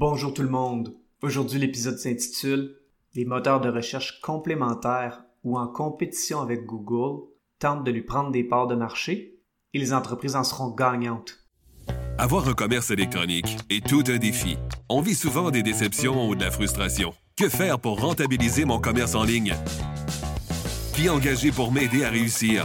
Bonjour tout le monde. Aujourd'hui, l'épisode s'intitule Les moteurs de recherche complémentaires ou en compétition avec Google tentent de lui prendre des parts de marché et les entreprises en seront gagnantes. Avoir un commerce électronique est tout un défi. On vit souvent des déceptions ou de la frustration. Que faire pour rentabiliser mon commerce en ligne? Qui engager pour m'aider à réussir?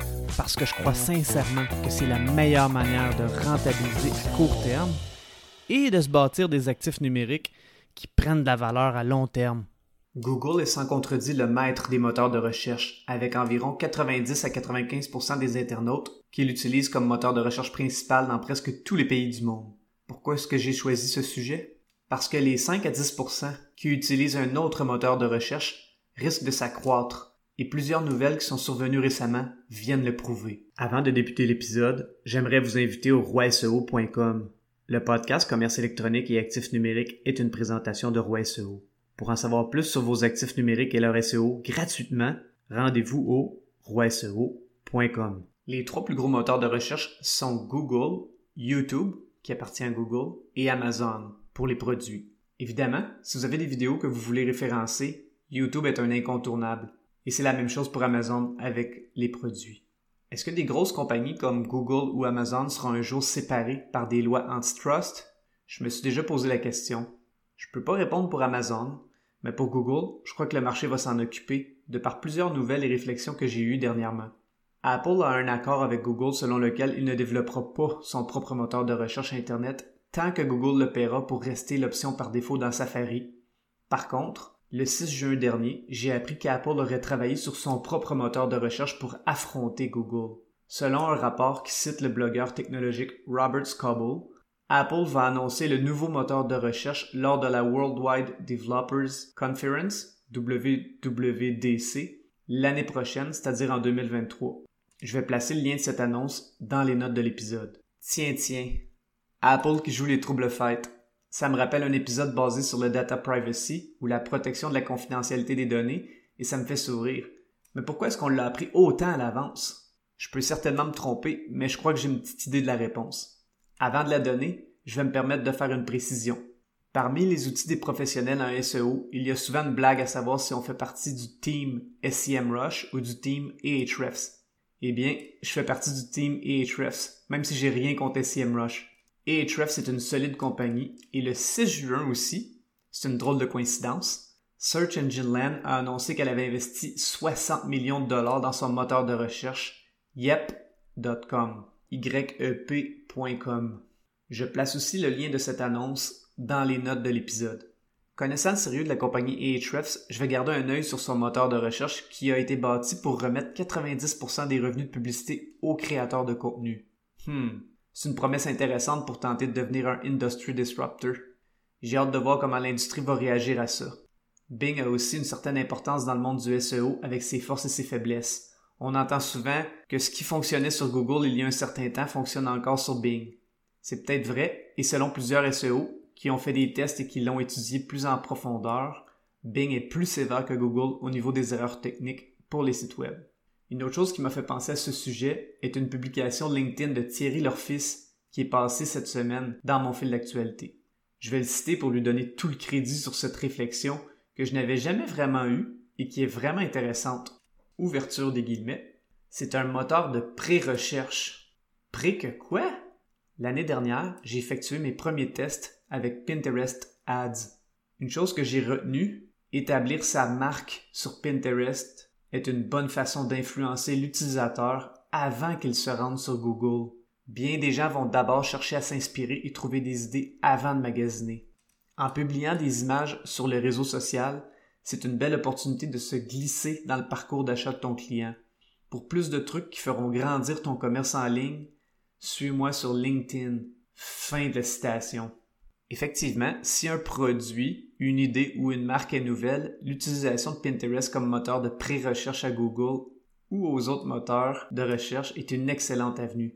Parce que je crois sincèrement que c'est la meilleure manière de rentabiliser à court terme et de se bâtir des actifs numériques qui prennent de la valeur à long terme. Google est sans contredit le maître des moteurs de recherche, avec environ 90 à 95% des internautes qui l'utilisent comme moteur de recherche principal dans presque tous les pays du monde. Pourquoi est-ce que j'ai choisi ce sujet? Parce que les 5 à 10% qui utilisent un autre moteur de recherche risquent de s'accroître, et plusieurs nouvelles qui sont survenues récemment viennent le prouver. Avant de débuter l'épisode, j'aimerais vous inviter au roiseo.com. Le podcast Commerce électronique et actifs numériques est une présentation de Roi SEO. Pour en savoir plus sur vos actifs numériques et leur SEO gratuitement, rendez-vous au roiseo.com. Les trois plus gros moteurs de recherche sont Google, YouTube, qui appartient à Google, et Amazon pour les produits. Évidemment, si vous avez des vidéos que vous voulez référencer, YouTube est un incontournable. Et c'est la même chose pour Amazon avec les produits. Est-ce que des grosses compagnies comme Google ou Amazon seront un jour séparées par des lois antitrust? Je me suis déjà posé la question. Je ne peux pas répondre pour Amazon, mais pour Google, je crois que le marché va s'en occuper, de par plusieurs nouvelles et réflexions que j'ai eues dernièrement. Apple a un accord avec Google selon lequel il ne développera pas son propre moteur de recherche Internet tant que Google le paiera pour rester l'option par défaut dans Safari. Par contre, le 6 juin dernier, j'ai appris qu'Apple aurait travaillé sur son propre moteur de recherche pour affronter Google. Selon un rapport qui cite le blogueur technologique Robert Scoble, Apple va annoncer le nouveau moteur de recherche lors de la Worldwide Developers Conference, WWDC, l'année prochaine, c'est-à-dire en 2023. Je vais placer le lien de cette annonce dans les notes de l'épisode. Tiens, tiens. Apple qui joue les troubles fêtes. Ça me rappelle un épisode basé sur le data privacy ou la protection de la confidentialité des données et ça me fait sourire. Mais pourquoi est-ce qu'on l'a appris autant à l'avance? Je peux certainement me tromper, mais je crois que j'ai une petite idée de la réponse. Avant de la donner, je vais me permettre de faire une précision. Parmi les outils des professionnels en SEO, il y a souvent une blague à savoir si on fait partie du team SEMrush ou du team Ahrefs. Eh bien, je fais partie du team Ahrefs, même si j'ai rien contre SEMrush. Ahrefs est une solide compagnie et le 6 juin aussi, c'est une drôle de coïncidence, Search Engine Land a annoncé qu'elle avait investi 60 millions de dollars dans son moteur de recherche yep.com. YEP.com. Je place aussi le lien de cette annonce dans les notes de l'épisode. Connaissant le sérieux de la compagnie Ahrefs, je vais garder un œil sur son moteur de recherche qui a été bâti pour remettre 90% des revenus de publicité aux créateurs de contenu. Hmm, c'est une promesse intéressante pour tenter de devenir un industry disruptor. J'ai hâte de voir comment l'industrie va réagir à ça. Bing a aussi une certaine importance dans le monde du SEO avec ses forces et ses faiblesses. On entend souvent que ce qui fonctionnait sur Google il y a un certain temps fonctionne encore sur Bing. C'est peut-être vrai, et selon plusieurs SEO qui ont fait des tests et qui l'ont étudié plus en profondeur, Bing est plus sévère que Google au niveau des erreurs techniques pour les sites web. Une autre chose qui m'a fait penser à ce sujet est une publication LinkedIn de Thierry Lorfils qui est passée cette semaine dans mon fil d'actualité. Je vais le citer pour lui donner tout le crédit sur cette réflexion que je n'avais jamais vraiment eue et qui est vraiment intéressante ouverture des guillemets, c'est un moteur de pré-recherche. Pré que quoi? L'année dernière, j'ai effectué mes premiers tests avec Pinterest Ads. Une chose que j'ai retenue, établir sa marque sur Pinterest est une bonne façon d'influencer l'utilisateur avant qu'il se rende sur Google. Bien des gens vont d'abord chercher à s'inspirer et trouver des idées avant de magasiner. En publiant des images sur le réseau social, c'est une belle opportunité de se glisser dans le parcours d'achat de ton client. Pour plus de trucs qui feront grandir ton commerce en ligne, suis-moi sur LinkedIn. Fin de citation. Effectivement, si un produit, une idée ou une marque est nouvelle, l'utilisation de Pinterest comme moteur de pré-recherche à Google ou aux autres moteurs de recherche est une excellente avenue.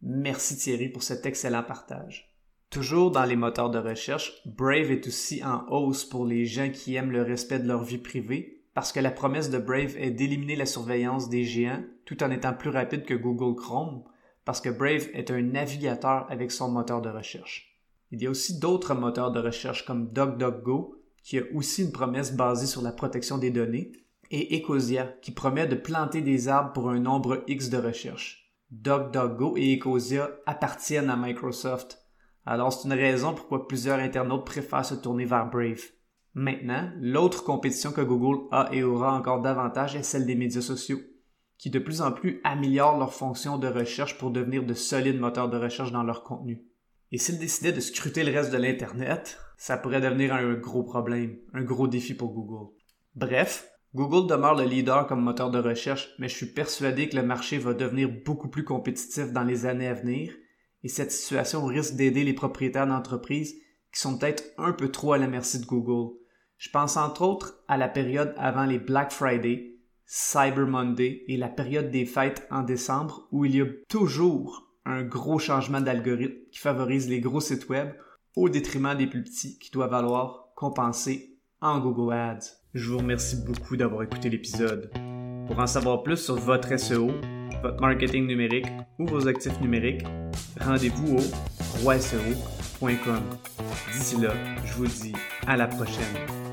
Merci Thierry pour cet excellent partage. Toujours dans les moteurs de recherche, Brave est aussi en hausse pour les gens qui aiment le respect de leur vie privée, parce que la promesse de Brave est d'éliminer la surveillance des géants tout en étant plus rapide que Google Chrome, parce que Brave est un navigateur avec son moteur de recherche. Il y a aussi d'autres moteurs de recherche comme DuckDuckGo, qui a aussi une promesse basée sur la protection des données, et Ecosia, qui promet de planter des arbres pour un nombre X de recherches. DuckDuckGo et Ecosia appartiennent à Microsoft, alors c'est une raison pourquoi plusieurs internautes préfèrent se tourner vers Brave. Maintenant, l'autre compétition que Google a et aura encore davantage est celle des médias sociaux, qui de plus en plus améliorent leurs fonctions de recherche pour devenir de solides moteurs de recherche dans leur contenu. Et s'ils décidaient de scruter le reste de l'Internet, ça pourrait devenir un gros problème, un gros défi pour Google. Bref, Google demeure le leader comme moteur de recherche, mais je suis persuadé que le marché va devenir beaucoup plus compétitif dans les années à venir, et cette situation risque d'aider les propriétaires d'entreprises qui sont peut-être un peu trop à la merci de Google. Je pense entre autres à la période avant les Black Friday, Cyber Monday et la période des fêtes en décembre où il y a toujours un gros changement d'algorithme qui favorise les gros sites web au détriment des plus petits qui doivent alors compenser en Google Ads. Je vous remercie beaucoup d'avoir écouté l'épisode. Pour en savoir plus sur votre SEO, votre marketing numérique ou vos actifs numériques, rendez-vous au roiseo.com. D'ici là, je vous dis à la prochaine.